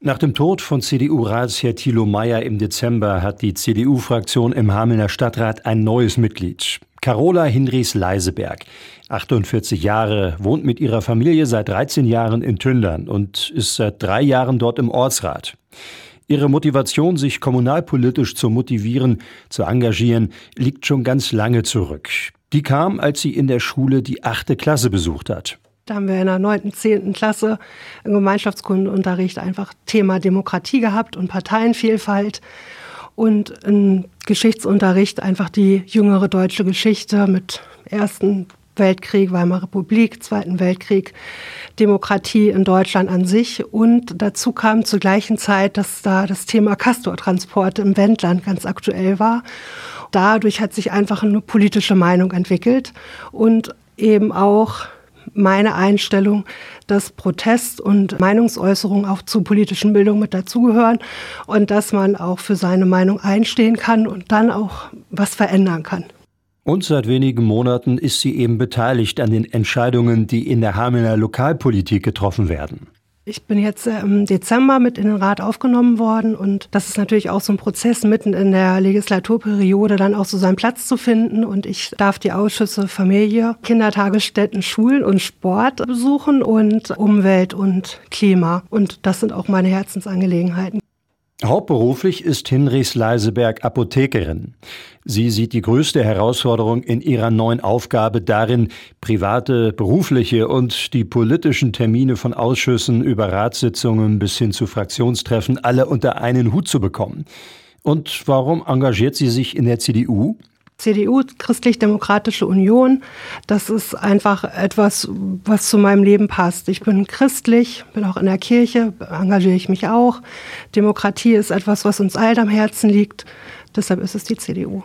Nach dem Tod von CDU-Ratsherr Thilo Meyer im Dezember hat die CDU-Fraktion im Hamelner Stadtrat ein neues Mitglied. Carola Hinrichs-Leiseberg, 48 Jahre, wohnt mit ihrer Familie seit 13 Jahren in Tündern und ist seit drei Jahren dort im Ortsrat. Ihre Motivation, sich kommunalpolitisch zu motivieren, zu engagieren, liegt schon ganz lange zurück. Die kam, als sie in der Schule die achte Klasse besucht hat. Da haben wir in der neunten, zehnten Klasse im Gemeinschaftskundenunterricht einfach Thema Demokratie gehabt und Parteienvielfalt und im Geschichtsunterricht einfach die jüngere deutsche Geschichte mit Ersten Weltkrieg, Weimarer Republik, Zweiten Weltkrieg, Demokratie in Deutschland an sich. Und dazu kam zur gleichen Zeit, dass da das Thema Castortransporte im Wendland ganz aktuell war. Dadurch hat sich einfach eine politische Meinung entwickelt und eben auch meine Einstellung, dass Protest und Meinungsäußerung auch zur politischen Bildung mit dazugehören und dass man auch für seine Meinung einstehen kann und dann auch was verändern kann. Und seit wenigen Monaten ist sie eben beteiligt an den Entscheidungen, die in der Hamelner Lokalpolitik getroffen werden. Ich bin jetzt im Dezember mit in den Rat aufgenommen worden und das ist natürlich auch so ein Prozess, mitten in der Legislaturperiode dann auch so seinen Platz zu finden. Und ich darf die Ausschüsse Familie, Kindertagesstätten, Schulen und Sport besuchen und Umwelt und Klima. Und das sind auch meine Herzensangelegenheiten. Hauptberuflich ist Hinrichs Leiseberg Apothekerin. Sie sieht die größte Herausforderung in ihrer neuen Aufgabe darin, private, berufliche und die politischen Termine von Ausschüssen über Ratssitzungen bis hin zu Fraktionstreffen alle unter einen Hut zu bekommen. Und warum engagiert sie sich in der CDU? CDU, Christlich-Demokratische Union, das ist einfach etwas, was zu meinem Leben passt. Ich bin christlich, bin auch in der Kirche, engagiere ich mich auch. Demokratie ist etwas, was uns allen am Herzen liegt. Deshalb ist es die CDU.